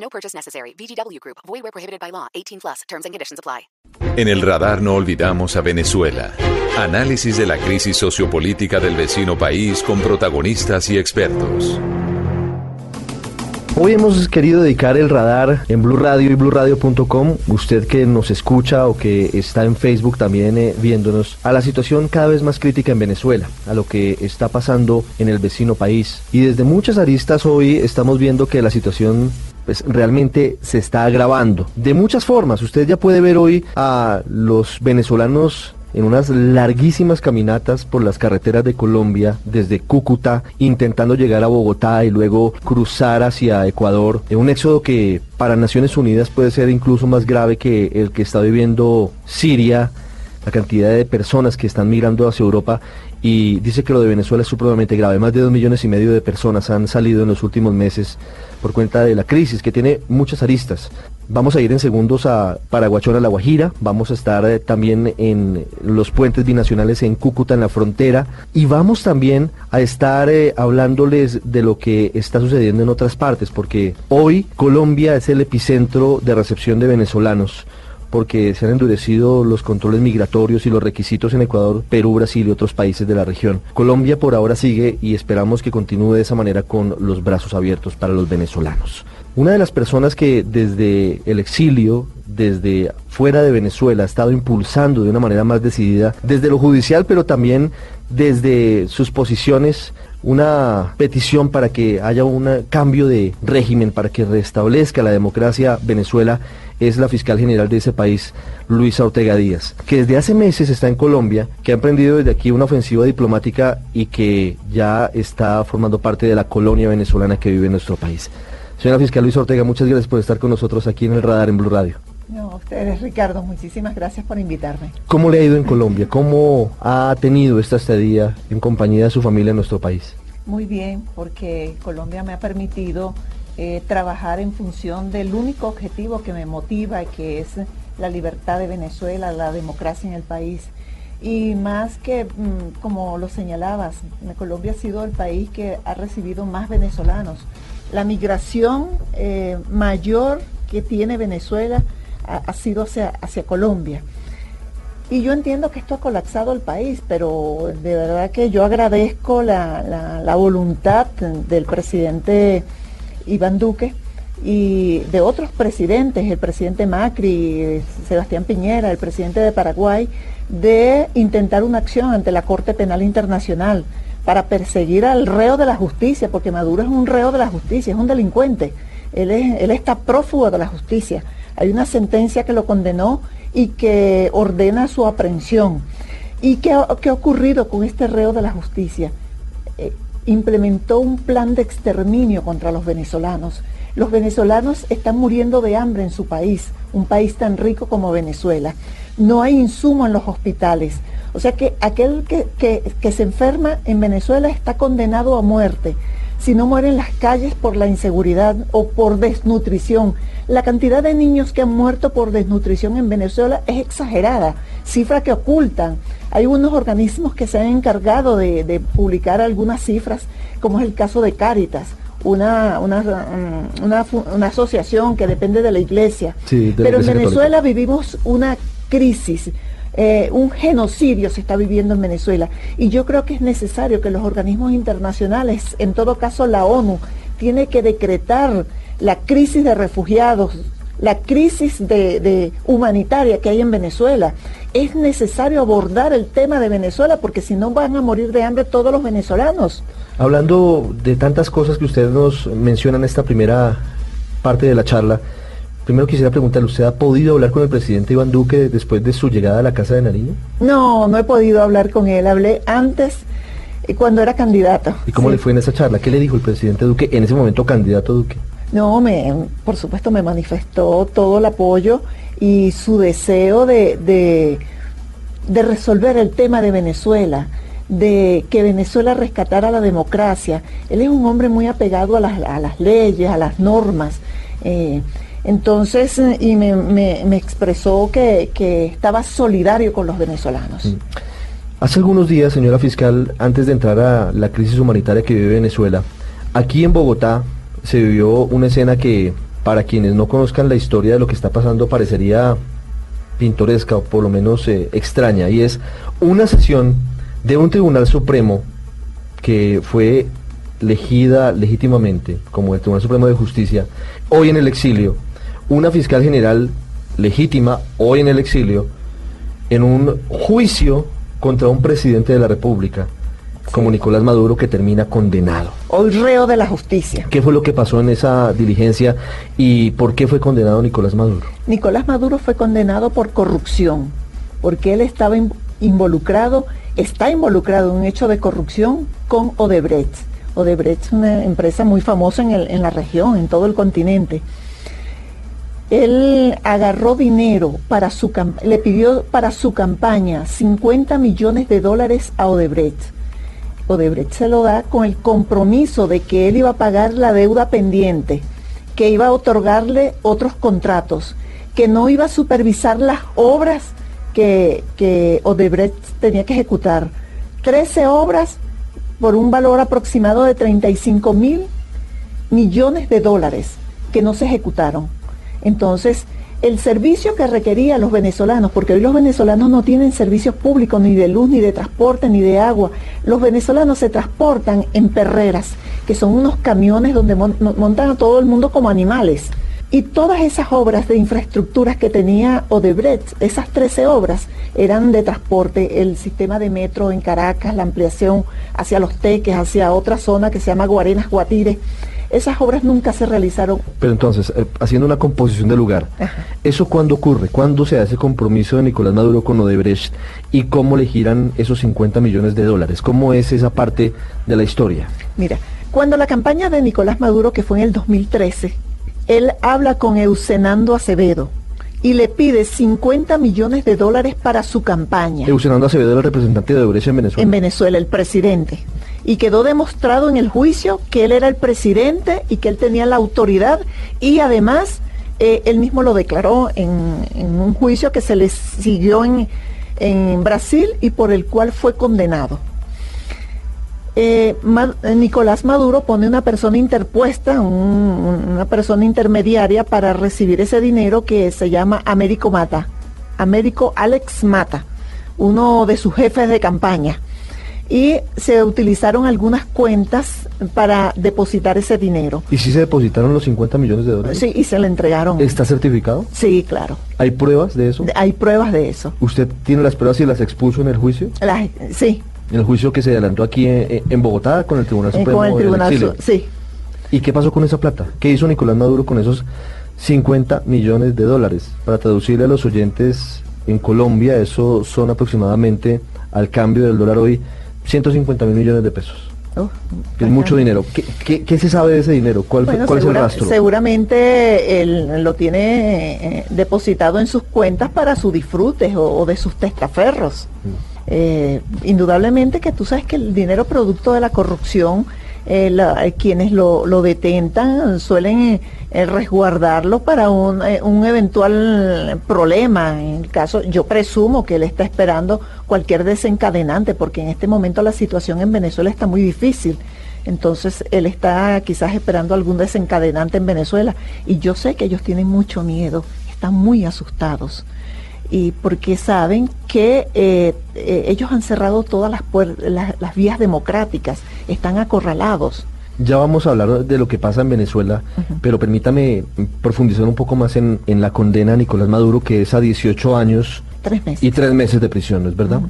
No purchase necessary. VGW Group. Void where prohibited by law. 18 plus. Terms and conditions apply. En el radar no olvidamos a Venezuela. Análisis de la crisis sociopolítica del vecino país con protagonistas y expertos. Hoy hemos querido dedicar el radar en Blue Radio y BlueRadio.com, usted que nos escucha o que está en Facebook también eh, viéndonos, a la situación cada vez más crítica en Venezuela, a lo que está pasando en el vecino país. Y desde muchas aristas hoy estamos viendo que la situación pues realmente se está agravando. De muchas formas, usted ya puede ver hoy a los venezolanos en unas larguísimas caminatas por las carreteras de Colombia desde Cúcuta, intentando llegar a Bogotá y luego cruzar hacia Ecuador, un éxodo que para Naciones Unidas puede ser incluso más grave que el que está viviendo Siria, la cantidad de personas que están migrando hacia Europa y dice que lo de Venezuela es supremamente grave. Más de dos millones y medio de personas han salido en los últimos meses por cuenta de la crisis que tiene muchas aristas. Vamos a ir en segundos a Paraguachona, La Guajira, vamos a estar eh, también en los puentes binacionales en Cúcuta, en la frontera, y vamos también a estar eh, hablándoles de lo que está sucediendo en otras partes, porque hoy Colombia es el epicentro de recepción de venezolanos porque se han endurecido los controles migratorios y los requisitos en Ecuador, Perú, Brasil y otros países de la región. Colombia por ahora sigue y esperamos que continúe de esa manera con los brazos abiertos para los venezolanos. Una de las personas que desde el exilio, desde fuera de Venezuela, ha estado impulsando de una manera más decidida, desde lo judicial, pero también desde sus posiciones, una petición para que haya un cambio de régimen, para que restablezca la democracia Venezuela, es la fiscal general de ese país, Luisa Ortega Díaz, que desde hace meses está en Colombia, que ha emprendido desde aquí una ofensiva diplomática y que ya está formando parte de la colonia venezolana que vive en nuestro país. Señora fiscal Luisa Ortega, muchas gracias por estar con nosotros aquí en el radar en Blue Radio. No, ustedes, Ricardo, muchísimas gracias por invitarme. ¿Cómo le ha ido en Colombia? ¿Cómo ha tenido esta estadía en compañía de su familia en nuestro país? Muy bien, porque Colombia me ha permitido eh, trabajar en función del único objetivo que me motiva, que es la libertad de Venezuela, la democracia en el país. Y más que, mm, como lo señalabas, Colombia ha sido el país que ha recibido más venezolanos. La migración eh, mayor que tiene Venezuela ha, sido hacia, Colombia. Y yo entiendo que esto ha colapsado el país, pero de verdad que yo agradezco la voluntad del presidente Iván Duque y de otros presidentes, el presidente Macri, Sebastián Piñera, el presidente de Paraguay, de intentar una acción ante la Corte Penal Internacional para perseguir al reo de la justicia, porque Maduro es un reo de la justicia, es un delincuente, él, está prófugo de la justicia. Hay una sentencia que lo condenó y que ordena su aprehensión. ¿Y qué, qué ha ocurrido con este reo de la justicia? Eh, implementó un plan de exterminio contra los venezolanos. Los venezolanos están muriendo de hambre en su país, un país tan rico como Venezuela. No hay insumo en los hospitales. O sea que aquel que, que, se enferma en Venezuela está condenado a muerte. Si no muere en las calles por la inseguridad o por desnutrición. La cantidad de niños que han muerto por desnutrición en Venezuela es exagerada, cifra que ocultan. Hay unos organismos que se han encargado de, publicar algunas cifras, como es el caso de Cáritas, una, una, mm, asociación que depende de la iglesia. Pero en Venezuela vivimos una crisis. Eh, un genocidio se está viviendo en Venezuela y yo creo que es necesario que los organismos internacionales, en todo caso la ONU, tiene que decretar la crisis de refugiados, la crisis de, humanitaria que hay en Venezuela. Es necesario abordar el tema de Venezuela porque si no van a morir de hambre todos los venezolanos. Hablando de tantas cosas que ustedes nos mencionan en esta primera parte de la charla, primero quisiera preguntarle, ¿usted ha podido hablar con el presidente Iván Duque después de su llegada a la Casa de Nariño? No, no he podido hablar con él. Hablé antes cuando era candidato. ¿Y cómo le fue en esa charla? ¿Qué le dijo el presidente Duque en ese momento candidato Duque? No, me, por supuesto me manifestó todo el apoyo y su deseo de, de, de resolver el tema de Venezuela, de que Venezuela rescatara la democracia. Él es un hombre muy apegado a las, a las leyes, a las normas. Eh, entonces, eh, y me, me, expresó que, que, estaba solidario con los venezolanos. Mm. Hace algunos días, señora fiscal, antes de entrar a la crisis humanitaria que vive Venezuela, aquí en Bogotá se vivió una escena que, para quienes no conozcan la historia de lo que está pasando, parecería pintoresca o por lo menos eh, extraña, y es una sesión de un Tribunal Supremo que fue elegida legítimamente como el Tribunal Supremo de Justicia, hoy en el exilio, una fiscal general legítima, hoy en el exilio, en un juicio contra un presidente de la República, como Nicolás Maduro, que termina condenado. Hoy reo de la justicia. ¿Qué fue lo que pasó en esa diligencia y por qué fue condenado Nicolás Maduro? Nicolás Maduro fue condenado por corrupción, porque él estaba involucrado, está involucrado en un hecho de corrupción con Odebrecht. Odebrecht es una empresa muy famosa en, el, en la región, en todo el continente él agarró dinero para su le pidió para su campaña 50 millones de dólares a Odebrecht. Odebrecht se lo da con el compromiso de que él iba a pagar la deuda pendiente, que iba a otorgarle otros contratos, que no iba a supervisar las obras que, que Odebrecht tenía que ejecutar. 13 obras por un valor aproximado de 35 mil millones de dólares que no se ejecutaron. Entonces, el servicio que requerían los venezolanos, porque hoy los venezolanos no tienen servicios públicos ni de luz, ni de transporte, ni de agua. Los venezolanos se transportan en perreras, que son unos camiones donde montan a todo el mundo como animales. Y todas esas obras de infraestructuras que tenía Odebrecht, esas 13 obras, eran de transporte, el sistema de metro en Caracas, la ampliación hacia Los Teques, hacia otra zona que se llama Guarenas Guatire esas obras nunca se realizaron. Pero entonces, eh, haciendo una composición de lugar, ¿eso cuándo ocurre? ¿Cuándo se hace compromiso de Nicolás Maduro con Odebrecht y cómo le giran esos 50 millones de dólares? ¿Cómo es esa parte de la historia? Mira, cuando la campaña de Nicolás Maduro, que fue en el 2013, él habla con Eusenando Acevedo y le pide 50 millones de dólares para su campaña. Eusenando Acevedo, el representante de Odebrecht en Venezuela. En Venezuela, el presidente y quedó demostrado en el juicio que él era el presidente y que él tenía la autoridad y además eh, él mismo lo declaró en, un juicio que se le siguió en, Brasil y por el cual fue condenado. Eh, Nicolás Maduro pone una persona interpuesta, una persona intermediaria para recibir ese dinero que se llama Américo Mata, Américo Alex Mata, uno de sus jefes de campaña y se utilizaron algunas cuentas para depositar ese dinero. ¿Y si se depositaron los 50 millones de dólares? Sí, y se le entregaron. ¿Está certificado? Sí, claro. ¿Hay pruebas de eso? Hay pruebas de eso. ¿Usted tiene las pruebas y las expuso en el juicio? sí. ¿En el juicio que se adelantó aquí en, Bogotá con el Tribunal eh, Supremo? Con el Tribunal, sí. ¿Y qué pasó con esa plata? ¿Qué hizo Nicolás Maduro con esos 50 millones de dólares? Para traducirle a los oyentes en Colombia, eso son aproximadamente, al cambio del dólar hoy, 150 mil millones de pesos. Oh, es mucho dinero. ¿Qué, qué, se sabe de ese dinero? ¿Cuál, es el rastro? Seguramente él lo tiene eh, depositado en sus cuentas para su disfrute o, de sus testaferros. Mm. Eh, indudablemente que tú sabes que el dinero producto de la corrupción eh, eh, quienes lo, lo, detentan suelen eh, resguardarlo para un, un, eventual problema. En el caso, yo presumo que él está esperando cualquier desencadenante, porque en este momento la situación en Venezuela está muy difícil. Entonces él está quizás esperando algún desencadenante en Venezuela. Y yo sé que ellos tienen mucho miedo, están muy asustados y porque saben que eh, eh, ellos han cerrado todas las, las, vías democráticas, están acorralados. Ya vamos a hablar de lo que pasa en Venezuela, pero permítame profundizar un poco más en, la condena a Nicolás Maduro, que es a 18 años y tres meses de prisión, ¿no es verdad?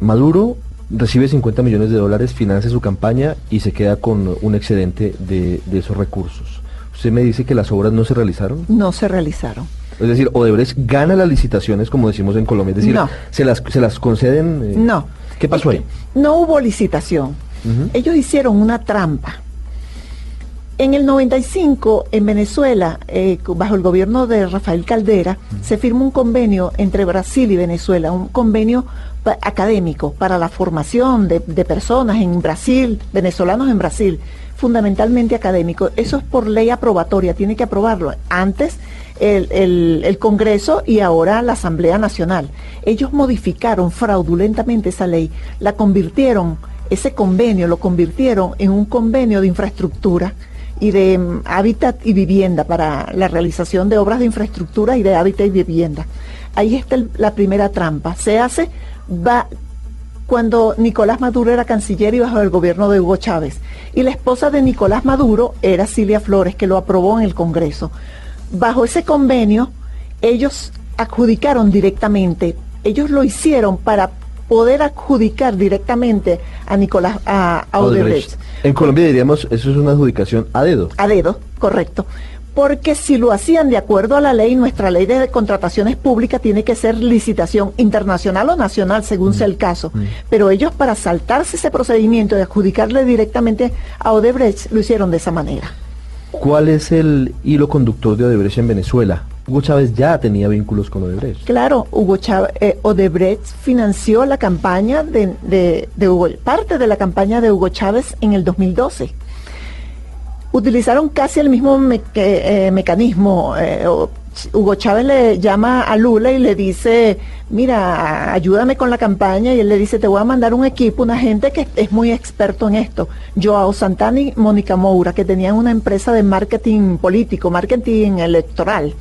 Maduro recibe 50 millones de dólares, financia su campaña y se queda con un excedente de, de esos recursos. ¿Usted me dice que las obras no se realizaron? No se realizaron. Es decir, Odebrecht gana las licitaciones, como decimos en Colombia. Es decir, se, las, se las conceden. Eh, no. ¿Qué pasó ahí? No hubo licitación. Ellos hicieron una trampa. En el 95, en Venezuela, eh, bajo el gobierno de Rafael Caldera, se firma un convenio entre Brasil y Venezuela, un convenio académico para la formación de, personas en Brasil, venezolanos en Brasil, fundamentalmente académico. Eso es por ley aprobatoria, tiene que aprobarlo. Antes el, el, Congreso y ahora la Asamblea Nacional. Ellos modificaron fraudulentamente esa ley, la convirtieron, ese convenio lo convirtieron en un convenio de infraestructura y de mm, hábitat y vivienda para la realización de obras de infraestructura y de hábitat y vivienda. Ahí está la primera trampa. Se hace va cuando Nicolás Maduro era canciller y bajo el gobierno de Hugo Chávez. Y la esposa de Nicolás Maduro era Silvia Flores, que lo aprobó en el Congreso. Bajo ese convenio, ellos adjudicaron directamente, ellos lo hicieron para poder adjudicar directamente a Nicolás a, Odebrecht. En Colombia diríamos, eso es una adjudicación a dedo. A dedo, correcto. Porque si lo hacían de acuerdo a la ley, nuestra ley de contrataciones públicas tiene que ser licitación internacional o nacional, según mm. sea el caso. Mm. Pero ellos para saltarse ese procedimiento de adjudicarle directamente a Odebrecht, lo hicieron de esa manera. ¿Cuál es el hilo conductor de Odebrecht en Venezuela? Hugo Chávez ya tenía vínculos con Odebrecht. Claro, Hugo eh, Odebrecht financió la campaña de, Hugo, parte de la campaña de Hugo Chávez en el 2012. Utilizaron casi el mismo eh, mecanismo. Eh, Hugo Chávez le llama a Lula y le dice, mira, ayúdame con la campaña y él le dice, te voy a mandar un equipo, una gente que es muy experto en esto. Joao Santana y Mónica Moura, que tenían una empresa de marketing político, marketing electoral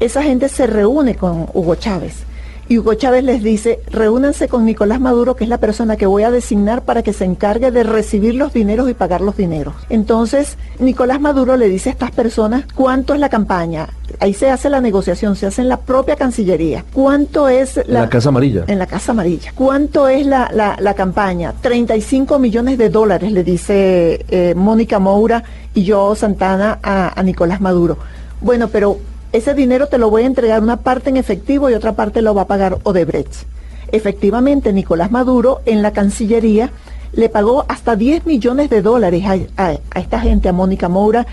esa gente se reúne con Hugo Chávez. Y Hugo Chávez les dice, reúnanse con Nicolás Maduro, que es la persona que voy a designar para que se encargue de recibir los dineros y pagar los dineros. Entonces, Nicolás Maduro le dice a estas personas, ¿cuánto es la campaña? Ahí se hace la negociación, se hace en la propia Cancillería. ¿Cuánto es la... En la Casa Amarilla. En la Casa Amarilla. ¿Cuánto es la, la, campaña? 35 millones de dólares, le dice eh, Mónica Moura y yo Santana a, a Nicolás Maduro. Bueno, pero ese dinero te lo voy a entregar una parte en efectivo y otra parte lo va a pagar Odebrecht. Efectivamente, Nicolás Maduro en la Cancillería le pagó hasta 10 millones de dólares a, esta gente, a Mónica Moura,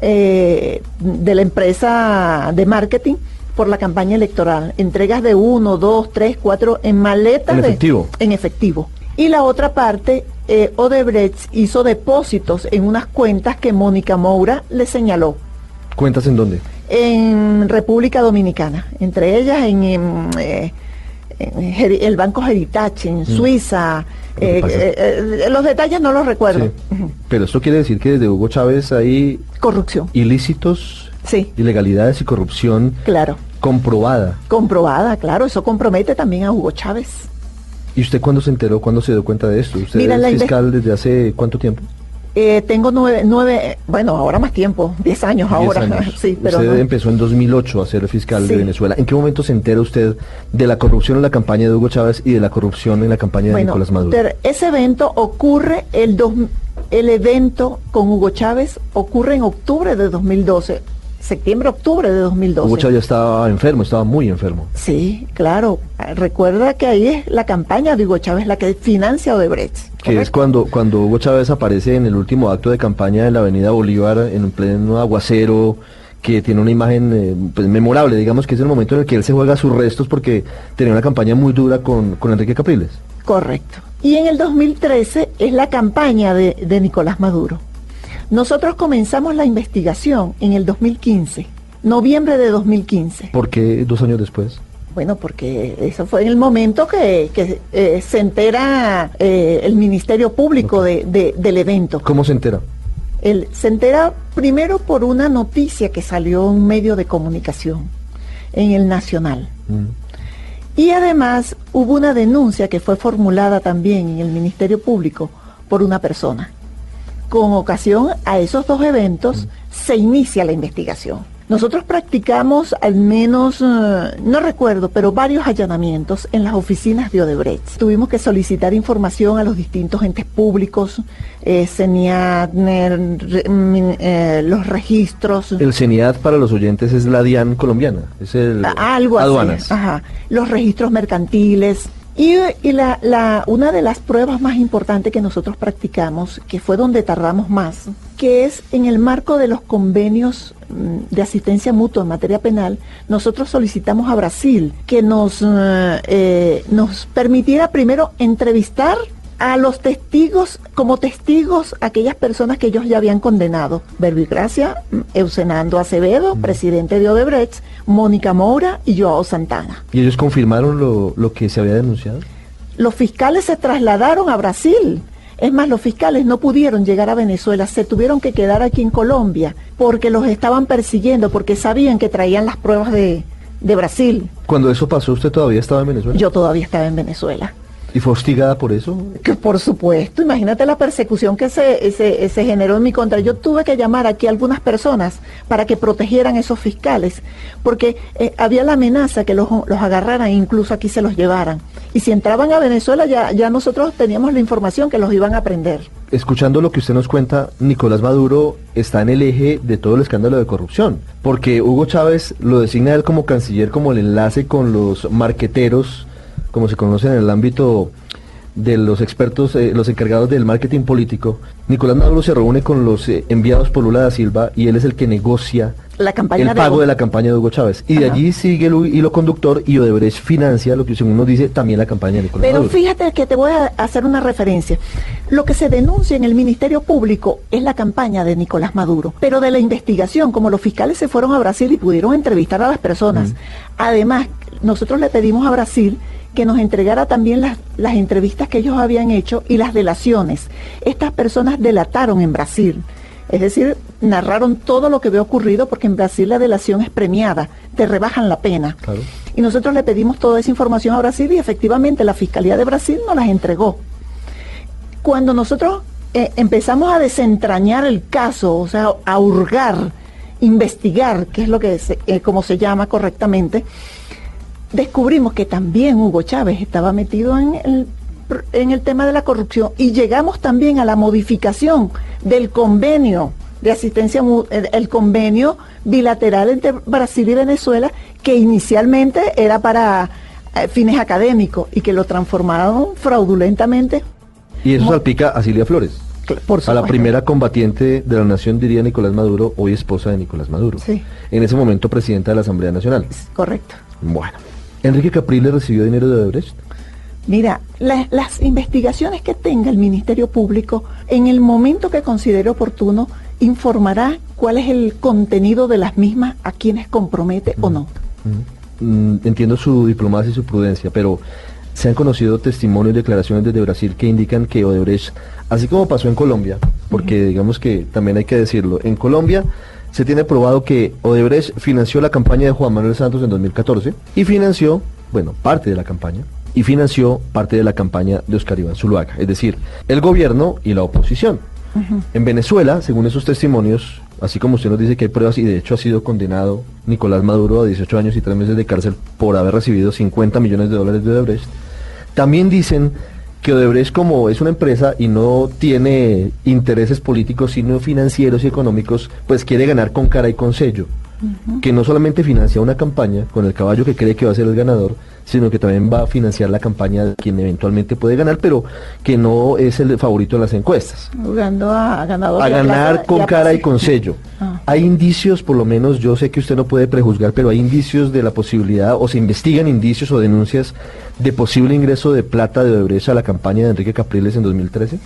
eh, de la empresa de marketing por la campaña electoral. Entregas de uno, dos, tres, cuatro en maletas. En efectivo. en efectivo. Y la otra parte, eh, Odebrecht hizo depósitos en unas cuentas que Mónica Moura le señaló. ¿Cuentas en dónde? En República Dominicana, entre ellas en, eh, el Banco Heritage, en mm. Suiza. Eh, eh, los detalles no los recuerdo. Pero eso quiere decir que desde Hugo Chávez hay... Corrupción. Ilícitos, sí. ilegalidades y corrupción. Claro. Comprobada. Comprobada, claro. Eso compromete también a Hugo Chávez. ¿Y usted cuándo se enteró, cuándo se dio cuenta de esto? ¿Usted es fiscal desde hace cuánto tiempo? Eh, tengo nueve, nueve, bueno, ahora más tiempo, diez años ahora. sí, pero usted empezó en 2008 a ser fiscal de Venezuela. ¿En qué momento se entera usted de la corrupción en la campaña de Hugo Chávez y de la corrupción en la campaña de Nicolás Maduro? Ese evento ocurre, el, dos, el evento con Hugo Chávez ocurre en octubre de 2012 septiembre, octubre de 2012. Hugo Chávez ya estaba enfermo, estaba muy enfermo. Sí, claro. Recuerda que ahí es la campaña de Hugo Chávez la que financia Odebrecht. Que es cuando, cuando Hugo Chávez aparece en el último acto de campaña en la Avenida Bolívar, en un pleno aguacero, que tiene una imagen eh, pues, memorable, digamos que es el momento en el que él se juega sus restos porque tenía una campaña muy dura con, Enrique Capriles. Correcto. Y en el 2013 es la campaña de, de Nicolás Maduro. Nosotros comenzamos la investigación en el 2015, noviembre de 2015. ¿Por qué dos años después? Bueno, porque eso fue en el momento que, eh, se entera eh, el Ministerio Público del evento. ¿Cómo se entera? Él se entera primero por una noticia que salió en un medio de comunicación, en el Nacional. Mm. Y además hubo una denuncia que fue formulada también en el Ministerio Público por una persona con ocasión a esos dos eventos se inicia la investigación. Nosotros practicamos al menos, eh, no recuerdo, pero varios allanamientos en las oficinas de Odebrecht. Tuvimos que solicitar información a los distintos entes públicos, eh, CENIAD, eh, los registros. El CENIAD para los oyentes es la DIAN colombiana, es el ah, algo aduanas. Ajá. Los registros mercantiles, y, la, la, una de las pruebas más importantes que nosotros practicamos, que fue donde tardamos más, que es en el marco de los convenios mm, de asistencia mutua en materia penal, nosotros solicitamos a Brasil que nos, eh, eh, nos permitiera primero entrevistar a los testigos, como testigos, aquellas personas que ellos ya habían condenado. Verbigracia, mm, Eusenando Acevedo, presidente de Odebrecht, Mónica Moura y Joao Santana. ¿Y ellos confirmaron lo, lo que se había denunciado? Los fiscales se trasladaron a Brasil. Es más, los fiscales no pudieron llegar a Venezuela, se tuvieron que quedar aquí en Colombia porque los estaban persiguiendo, porque sabían que traían las pruebas de, de Brasil. Cuando eso pasó, ¿usted todavía estaba en Venezuela? Yo todavía estaba en Venezuela. ¿Y fue hostigada por eso? Que por supuesto, imagínate la persecución que se, se, se, generó en mi contra. Yo tuve que llamar aquí a algunas personas para que protegieran a esos fiscales, porque eh, había la amenaza que los, los agarraran e incluso aquí se los llevaran. Y si entraban a Venezuela ya, ya nosotros teníamos la información que los iban a prender. Escuchando lo que usted nos cuenta, Nicolás Maduro está en el eje de todo el escándalo de corrupción, porque Hugo Chávez lo designa él como canciller, como el enlace con los marqueteros como se conoce en el ámbito de los expertos, eh, los encargados del marketing político, Nicolás Maduro se reúne con los eh, enviados por Lula da Silva y él es el que negocia la campaña el pago de, la campaña de Hugo Chávez. Y de allí sigue el hilo conductor y Odebrecht financia, lo que según nos dice, también la campaña de Nicolás Pero Maduro. fíjate que te voy a hacer una referencia. Lo que se denuncia en el Ministerio Público es la campaña de Nicolás Maduro. Pero de la investigación, como los fiscales se fueron a Brasil y pudieron entrevistar a las personas, mm. además, nosotros le pedimos a Brasil que nos entregara también las, las entrevistas que ellos habían hecho y las delaciones. Estas personas delataron en Brasil. Es decir, narraron todo lo que había ocurrido porque en Brasil la delación es premiada, te rebajan la pena. Claro. Y nosotros le pedimos toda esa información a Brasil y efectivamente la Fiscalía de Brasil nos las entregó. Cuando nosotros eh, empezamos a desentrañar el caso, o sea, a hurgar, investigar, que es lo que se, eh, como se llama correctamente, descubrimos que también Hugo Chávez estaba metido en el, en el tema de la corrupción y llegamos también a la modificación del convenio de asistencia, el convenio bilateral entre Brasil y Venezuela, que inicialmente era para eh, fines académicos y que lo transformaron fraudulentamente. Y eso salpica a Silvia Flores. Por a la primera combatiente de la nación, diría Nicolás Maduro, hoy esposa de Nicolás Maduro. Sí. En ese momento presidenta de la Asamblea Nacional. Correcto. Bueno. ¿Enrique Capriles recibió dinero de Odebrecht? Mira, la, las investigaciones que tenga el Ministerio Público, en el momento que considere oportuno, informará cuál es el contenido de las mismas, a quienes compromete mm. o no. Mm. Entiendo su diplomacia y su prudencia, pero se han conocido testimonios y declaraciones desde Brasil que indican que Odebrecht, así como pasó en Colombia, porque uh -huh. digamos que también hay que decirlo, en Colombia se tiene probado que Odebrecht financió la campaña de Juan Manuel Santos en 2014 y financió, bueno, parte de la campaña, y financió parte de la campaña de Oscar Iván Zuluaga, es decir, el gobierno y la oposición. Uh -huh. En Venezuela, según esos testimonios, así como usted nos dice que hay pruebas y de hecho ha sido condenado Nicolás Maduro a 18 años y 3 meses de cárcel por haber recibido 50 millones de dólares de Odebrecht, también dicen que Odebrecht como es una empresa y no tiene intereses políticos sino financieros y económicos, pues quiere ganar con cara y con sello. Uh -huh. Que no solamente financia una campaña con el caballo que cree que va a ser el ganador, sino que también va a financiar la campaña de quien eventualmente puede ganar, pero que no es el favorito en las encuestas. Jugando a, ganador a ganar plaza, con cara y con sello. Ah. Hay indicios, por lo menos, yo sé que usted no puede prejuzgar, pero hay indicios de la posibilidad, o se investigan indicios o denuncias de posible ingreso de plata de Odebrecht a la campaña de Enrique Capriles en 2013.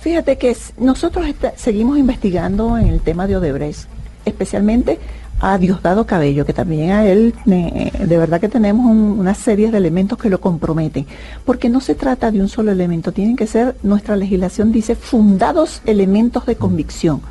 Fíjate que nosotros seguimos investigando en el tema de Odebrecht, especialmente a Diosdado Cabello, que también a él de verdad que tenemos un, una serie de elementos que lo comprometen, porque no se trata de un solo elemento, tienen que ser, nuestra legislación dice, fundados elementos de convicción.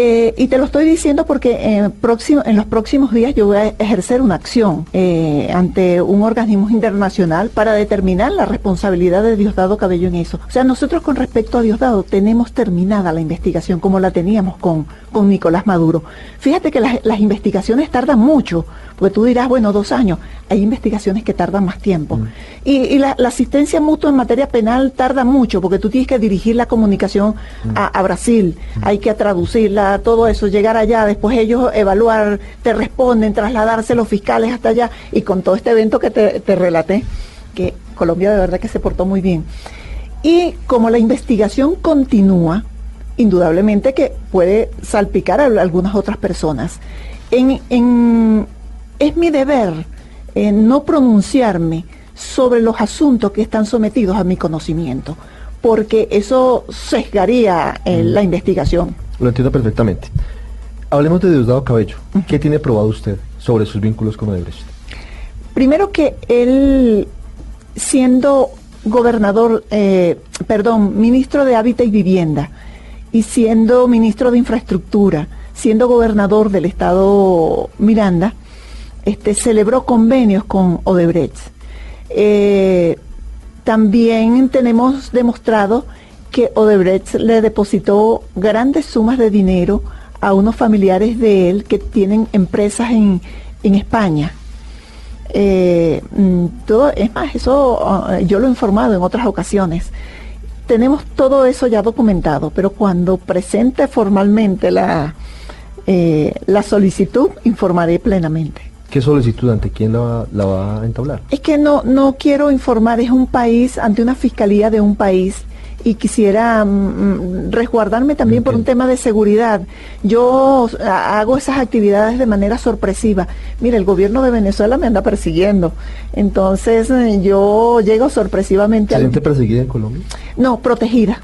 Eh, y te lo estoy diciendo porque eh, próximo, en los próximos días yo voy a ejercer una acción eh, ante un organismo internacional para determinar la responsabilidad de Diosdado Cabello en eso. O sea, nosotros con respecto a Diosdado tenemos terminada la investigación como la teníamos con, con Nicolás Maduro. Fíjate que las, las investigaciones tardan mucho, porque tú dirás, bueno, dos años. Hay investigaciones que tardan más tiempo. Mm. Y, y la, la, asistencia mutua en materia penal tarda mucho, porque tú tienes que dirigir la comunicación mm. a, a, Brasil, mm. hay que traducirla, todo eso, llegar allá, después ellos evaluar, te responden, trasladarse los fiscales hasta allá, y con todo este evento que te, te relaté, que Colombia de verdad que se portó muy bien. Y como la investigación continúa, indudablemente que puede salpicar a algunas otras personas. En, es mi deber eh, no pronunciarme sobre los asuntos que están sometidos a mi conocimiento, porque eso sesgaría eh, la investigación. Lo entiendo perfectamente. Hablemos de Diosdado Cabello. ¿Qué tiene probado usted sobre sus vínculos con Odebrecht? Primero que él, siendo gobernador, eh, perdón, ministro de Hábitat y Vivienda, y siendo ministro de Infraestructura, siendo gobernador del estado Miranda, este, celebró convenios con Odebrecht. Eh, también tenemos demostrado que Odebrecht le depositó grandes sumas de dinero a unos familiares de él que tienen empresas en, España. Eh, mm, es más, eso ah, yo lo he informado en otras ocasiones. Tenemos todo eso ya documentado, pero cuando presente formalmente la, eh, la solicitud, informaré plenamente. ¿Qué solicitud ante quién la va, la va a entablar? Es que no, no quiero informar, es un país, ante una fiscalía de un país y quisiera mm, mm, resguardarme también por un tema de seguridad. Yo hago esas actividades de manera sorpresiva. Mira, el gobierno de Venezuela me anda persiguiendo. Entonces eh, yo llego sorpresivamente. ¿Se siente perseguida en Colombia? No, protegida.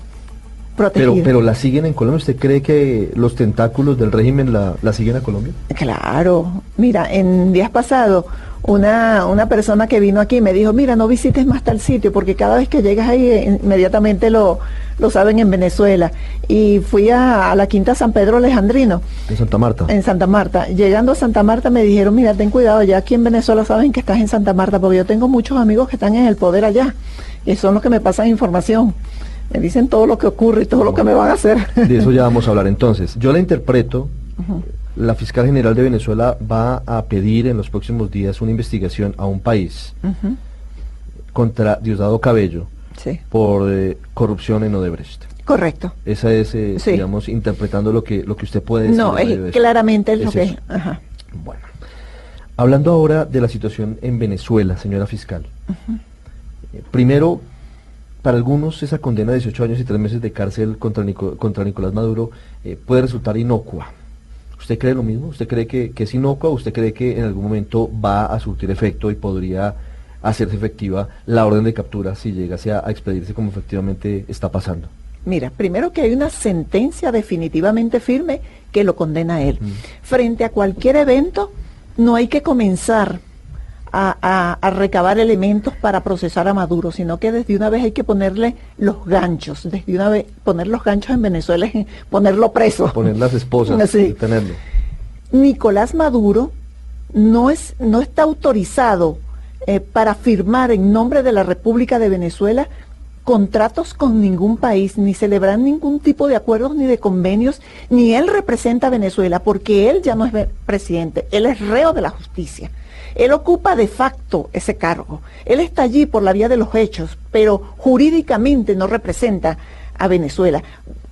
Protegida. Pero, pero la siguen en Colombia. ¿Usted cree que los tentáculos del régimen la, la siguen a Colombia? Claro. Mira, en días pasados una, una persona que vino aquí me dijo, mira, no visites más tal sitio, porque cada vez que llegas ahí eh, inmediatamente lo, lo saben en Venezuela. Y fui a, la Quinta San Pedro Alejandrino. En Santa Marta. En Santa Marta. Llegando a Santa Marta me dijeron, mira, ten cuidado, ya aquí en Venezuela saben que estás en Santa Marta, porque yo tengo muchos amigos que están en el poder allá, y son los que me pasan información. Me dicen todo lo que ocurre y todo lo que me van a hacer. De eso ya vamos a hablar entonces. Yo la interpreto la fiscal general de Venezuela va a pedir en los próximos días una investigación a un país contra Diosdado Cabello por eh, corrupción en Odebrecht. Correcto. Esa es, eh, digamos, interpretando lo que lo que usted puede decir. No, es, claramente lo que. Bueno, hablando ahora de la situación en Venezuela, señora fiscal. Eh, primero, para algunos esa condena de 18 años y 3 meses de cárcel contra, contra Nicolás Maduro puede resultar inocua. ¿Usted cree lo mismo? ¿Usted cree que, es inocua o usted cree que en algún momento va a surtir efecto y podría hacerse efectiva la orden de captura si llegase a, expedirse como efectivamente está pasando? Mira, primero que hay una sentencia definitivamente firme que lo condena a él. Mm. Frente a cualquier evento, no hay que comenzar a, recabar elementos para procesar a Maduro, sino que desde una vez hay que ponerle los ganchos, desde una vez poner los ganchos en Venezuela es ponerlo preso. Poner las esposas tenerlo. Nicolás Maduro no, es, no está autorizado eh, para firmar en nombre de la República de Venezuela contratos con ningún país, ni celebrar ningún tipo de acuerdos ni de convenios, ni él representa a Venezuela, porque él ya no es presidente, él es reo de la justicia. Él ocupa de facto ese cargo. Él está allí por la vía de los hechos, pero jurídicamente no representa a Venezuela.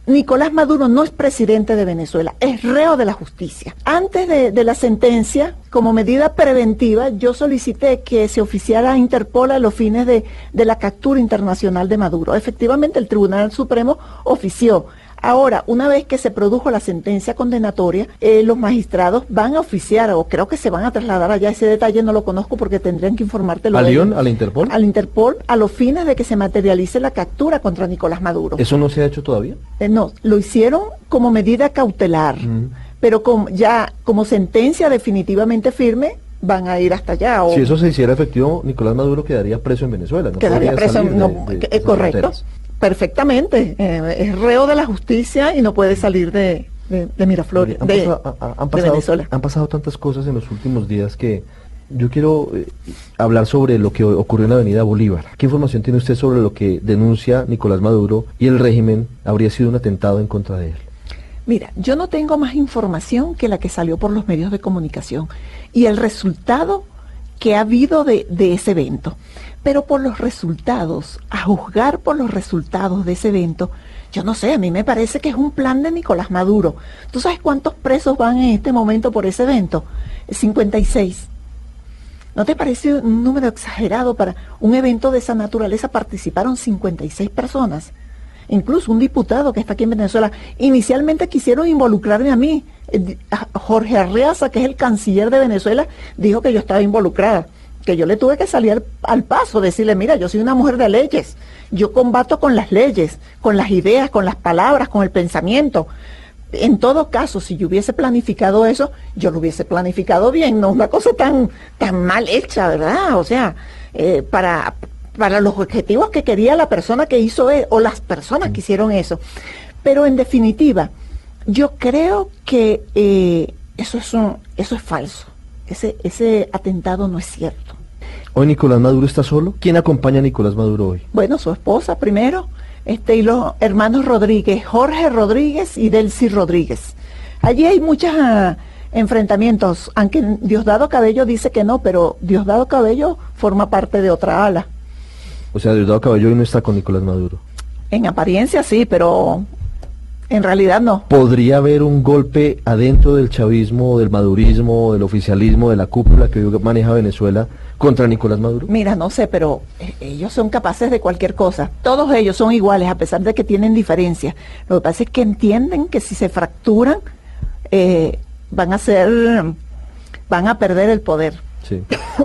Nicolás Maduro no es presidente de Venezuela, es reo de la justicia. Antes de, la sentencia, como medida preventiva, yo solicité que se oficiara a Interpol a los fines de, de la captura internacional de Maduro. Efectivamente, el Tribunal Supremo ofició Ahora, una vez que se produjo la sentencia condenatoria, eh, los magistrados van a oficiar, o creo que se van a trasladar allá, ese detalle no lo conozco porque tendrían que informártelo. ¿A León? ¿A la Interpol? Al Interpol, a los fines de que se materialice la captura contra Nicolás Maduro. ¿Eso no se ha hecho todavía? Eh, no, lo hicieron como medida cautelar, pero ya como sentencia definitivamente firme, van a ir hasta allá. Si eso se hiciera efectivo, Nicolás Maduro quedaría preso en Venezuela. No quedaría preso, no, eh, correcto perfectamente. Eh, es reo de la justicia y no puede salir de, Miraflores, han de, pasado, Venezuela. Han pasado tantas cosas en los últimos días que yo quiero eh, hablar sobre lo que ocurrió en la Avenida Bolívar. ¿Qué información tiene usted sobre lo que denuncia Nicolás Maduro y el régimen habría sido un atentado en contra de él? Mira, yo no tengo más información que la que salió por los medios de comunicación y el resultado que ha habido de, de ese evento. Pero por los resultados, a juzgar por los resultados de ese evento, yo no sé, a mí me parece que es un plan de Nicolás Maduro. ¿Tú sabes cuántos presos van en este momento por ese evento? 56. ¿No te parece un número exagerado para un evento de esa naturaleza? Participaron 56 personas. incluso un diputado que está aquí en Venezuela, inicialmente quisieron involucrarme a mí. Eh, Jorge Arreaza, que es el canciller de Venezuela, dijo que yo estaba involucrada, que yo le tuve que salir al paso, decirle, mira, yo soy una mujer de leyes, yo combato con las leyes, con las ideas, con las palabras, con el pensamiento. En todo caso, si yo hubiese planificado eso, yo lo hubiese planificado bien, no una cosa tan, tan mal hecha, ¿verdad? O sea, eh, para, para los objetivos que quería la persona que hizo eso, o las personas que hicieron eso. Pero en definitiva, yo creo que eh, eso, es un, eso es falso. Ese, ese atentado no es cierto. Hoy Nicolás Maduro está solo. ¿Quién acompaña a Nicolás Maduro hoy? Bueno, su esposa primero, este, y los hermanos Rodríguez, Jorge Rodríguez y Delcy Rodríguez. Allí hay muchos ah, enfrentamientos, aunque Diosdado Cabello dice que no, pero Diosdado Cabello forma parte de otra ala. O sea, Diosdado Cabello hoy no está con Nicolás Maduro. En apariencia sí, pero en realidad no. ¿Podría haber un golpe adentro del chavismo, del madurismo, del oficialismo, de la cúpula que maneja Venezuela contra Nicolás Maduro? Mira, no sé, pero eh, ellos son capaces de cualquier cosa. Todos ellos son iguales, a pesar de que tienen diferencias. Lo que pasa es que entienden que si se fracturan, eh, van a ser, van a perder el poder. Sí.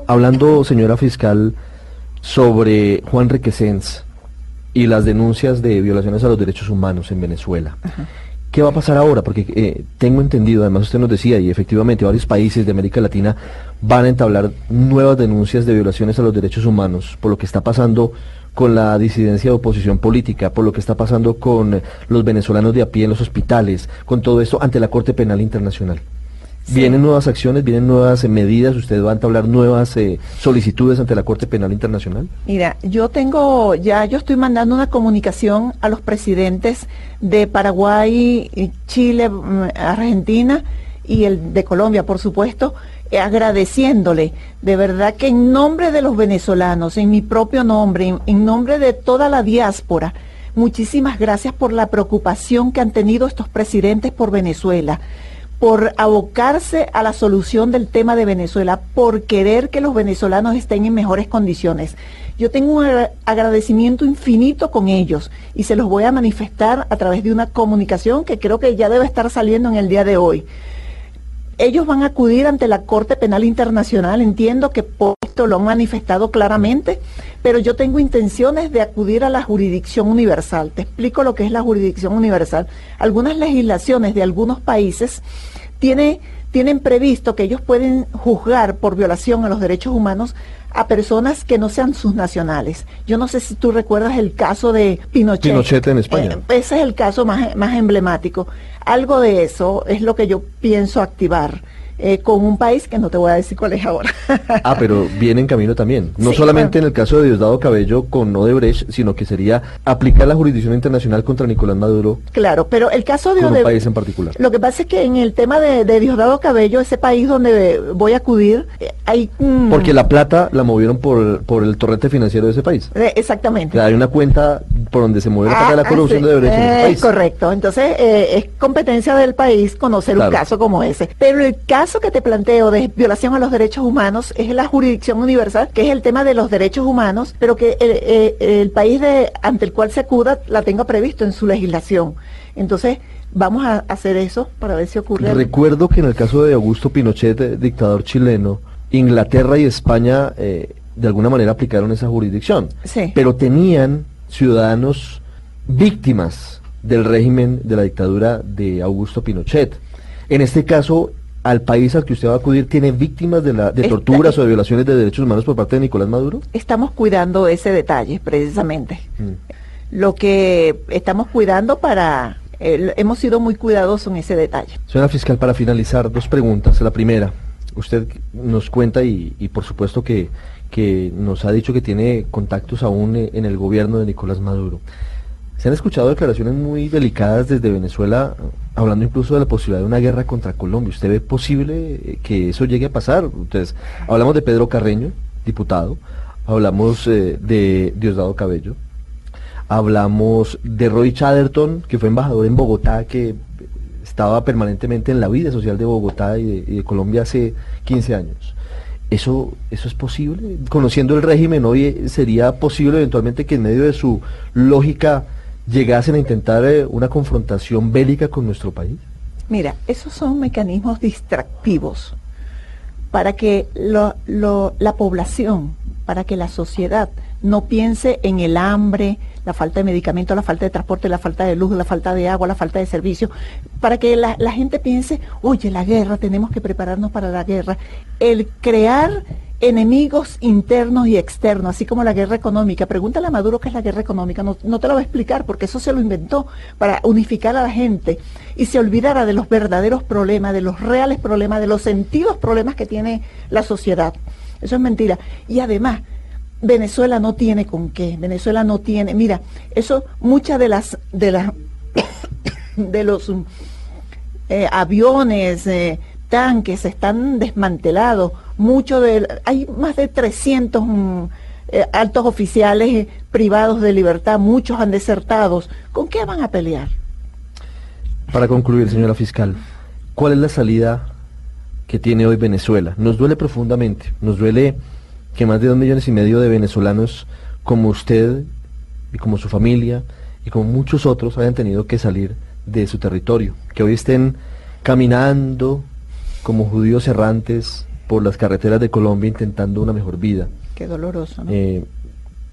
Hablando, señora fiscal, sobre Juan Requesens y las denuncias de violaciones a los derechos humanos en Venezuela. ¿Qué va a pasar ahora? Porque eh, tengo entendido, además usted nos decía, y efectivamente varios países de América Latina van a entablar nuevas denuncias de violaciones a los derechos humanos por lo que está pasando con la disidencia de oposición política, por lo que está pasando con los venezolanos de a pie en los hospitales, con todo esto ante la Corte Penal Internacional. Vienen nuevas acciones, vienen nuevas eh, medidas, usted va a entablar nuevas eh, solicitudes ante la Corte Penal Internacional. Mira, yo tengo, ya yo estoy mandando una comunicación a los presidentes de Paraguay, Chile, mm, Argentina y el de Colombia, por supuesto, eh, agradeciéndole. De verdad que en nombre de los venezolanos, en mi propio nombre, en nombre de toda la diáspora, muchísimas gracias por la preocupación que han tenido estos presidentes por Venezuela por abocarse a la solución del tema de Venezuela, por querer que los venezolanos estén en mejores condiciones. Yo tengo un agradecimiento infinito con ellos y se los voy a manifestar a través de una comunicación que creo que ya debe estar saliendo en el día de hoy. Ellos van a acudir ante la Corte Penal Internacional, entiendo que por lo han manifestado claramente, pero yo tengo intenciones de acudir a la jurisdicción universal. Te explico lo que es la jurisdicción universal. Algunas legislaciones de algunos países tienen previsto que ellos pueden juzgar por violación a los derechos humanos a personas que no sean sus nacionales. Yo no sé si tú recuerdas el caso de Pinochet. Pinochet en España. Eh, ese es el caso más, más emblemático. Algo de eso es lo que yo pienso activar. Eh, con un país que no te voy a decir cuál es ahora. ah, pero viene en camino también. No solamente en el caso de Diosdado Cabello con Odebrecht, sino que sería aplicar la jurisdicción internacional contra Nicolás Maduro. Claro, pero el caso de Odebrecht. un país en particular. Lo que pasa es que en el tema de, Diosdado Cabello, ese país donde voy a acudir, eh, hay. Porque la plata la movieron por, por el torrente financiero de ese país. Eh, exactamente. hay una cuenta por donde se mueve la de la ah, corrupción de Odebrecht en ese país. Correcto. Entonces, es competencia del país conocer un caso como ese. Pero el caso que te planteo de violación a los derechos humanos es la jurisdicción universal, que es el tema de los derechos humanos, pero que el, eh, el país de, ante el cual se acuda la tenga previsto en su legislación. Entonces, vamos a hacer eso para ver si ocurre. Recuerdo que en el caso de Augusto Pinochet, eh, dictador chileno, Inglaterra y España eh, de alguna manera aplicaron esa jurisdicción, sí. pero tenían ciudadanos víctimas del régimen de la dictadura de Augusto Pinochet. En este caso, al país al que usted va a acudir tiene víctimas de, la, de torturas o de violaciones de derechos humanos por parte de Nicolás Maduro? Estamos cuidando ese detalle, precisamente. Mm. Lo que estamos cuidando para... hemos sido muy cuidadosos en ese detalle. Señora fiscal, para finalizar, dos preguntas. La primera, usted nos cuenta y, y por supuesto que, que nos ha dicho que tiene contactos aún en el gobierno de Nicolás Maduro. Se han escuchado declaraciones muy delicadas desde Venezuela, hablando incluso de la posibilidad de una guerra contra Colombia. ¿Usted ve posible eh, que eso llegue a pasar? Entonces, hablamos de Pedro Carreño, diputado, hablamos eh, de Diosdado Cabello, hablamos de Roy Chatterton, que fue embajador en Bogotá, que estaba permanentemente en la vida social de Bogotá y de Colombia hace 15 años. ¿Eso, ¿Eso es posible? Conociendo el régimen hoy, ¿sería posible eventualmente que en medio de su lógica llegasen a intentar eh, una confrontación bélica con nuestro país? Mira, esos son mecanismos distractivos para que lo- la población, para que la sociedad no piense en el hambre, la falta de medicamentos, la falta de transporte, la falta de luz, la falta de agua, la falta de servicio, para que la, gente piense, oye, la guerra, tenemos que prepararnos para la guerra. El crear enemigos internos y externos, así como la guerra económica. Pregúntale a Maduro qué es la guerra económica, no, no te lo va a explicar porque eso se lo inventó para unificar a la gente y se olvidara de los verdaderos problemas, de los reales problemas, de los sentidos problemas que tiene la sociedad. Eso es mentira. Y además, Venezuela no tiene con qué, Venezuela no tiene, mira, eso muchas de las de las de los eh, aviones, eh, tanques están desmantelados, mucho de hay más de 300 mm, eh, altos oficiales privados de libertad, muchos han desertado. ¿Con qué van a pelear? Para concluir, señora fiscal, ¿cuál es la salida que tiene hoy Venezuela? Nos duele profundamente, nos duele que más de dos millones y medio de venezolanos como usted y como su familia y como muchos otros hayan tenido que salir de su territorio, que hoy estén caminando como judíos errantes por las carreteras de Colombia intentando una mejor vida. Qué doloroso, ¿no? Eh,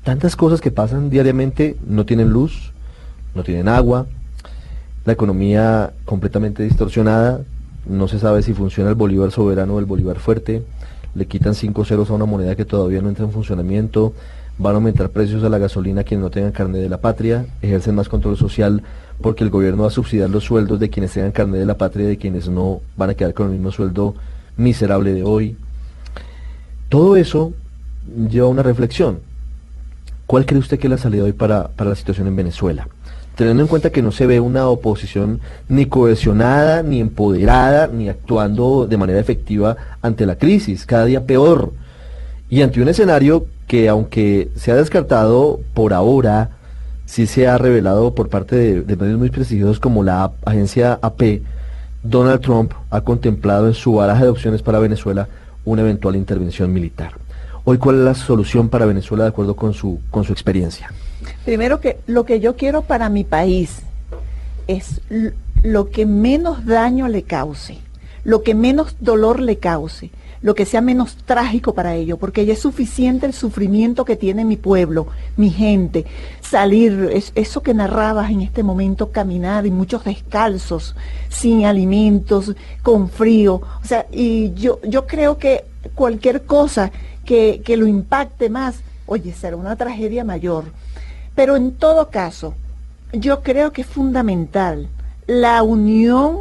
tantas cosas que pasan diariamente, no tienen luz, no tienen agua, la economía completamente distorsionada, no se sabe si funciona el bolívar soberano o el bolívar fuerte, le quitan cinco ceros a una moneda que todavía no entra en funcionamiento, van a aumentar precios a la gasolina quienes no tengan carne de la patria, ejercen más control social porque el gobierno va a subsidiar los sueldos de quienes tengan carne de la patria y de quienes no van a quedar con el mismo sueldo miserable de hoy. Todo eso lleva a una reflexión. ¿Cuál cree usted que es la salida hoy para, para la situación en Venezuela? Teniendo en cuenta que no se ve una oposición ni cohesionada, ni empoderada, ni actuando de manera efectiva ante la crisis, cada día peor. Y ante un escenario que aunque se ha descartado por ahora, sí se ha revelado por parte de, medios muy prestigiosos como la agencia AP, Donald Trump ha contemplado en su baraja de opciones para Venezuela una eventual intervención militar. Hoy, ¿cuál es la solución para Venezuela de acuerdo con su, con su experiencia? Primero que lo que yo quiero para mi país es lo que menos daño le cause, lo que menos dolor le cause, lo que sea menos trágico para ello, porque ya es suficiente el sufrimiento que tiene mi pueblo, mi gente, salir, es- eso que narrabas en este momento, caminar y muchos descalzos, sin alimentos, con frío, o sea, y yo, yo creo que cualquier cosa que, que lo impacte más, oye, será una tragedia mayor. Pero en todo caso, yo creo que es fundamental la unión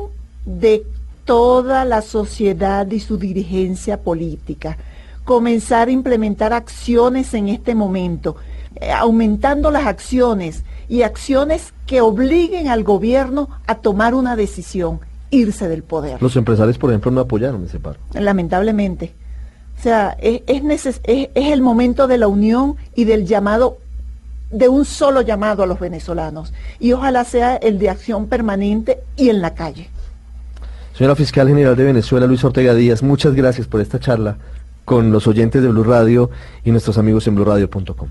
de toda la sociedad y su dirigencia política. Comenzar a implementar acciones en este momento, eh, aumentando las acciones y acciones que obliguen al gobierno a tomar una decisión, irse del poder Los empresarios, por ejemplo, no apoyaron ese paro. lamentablemente. O sea, es, es, es- el momento de la unión y del llamado, de un solo llamado a los venezolanos. Y ojalá sea el de acción permanente y en la calle. Señora Fiscal General de Venezuela, Luis Ortega Díaz, muchas gracias por esta charla con los oyentes de Blue Radio y nuestros amigos en blurradio.com.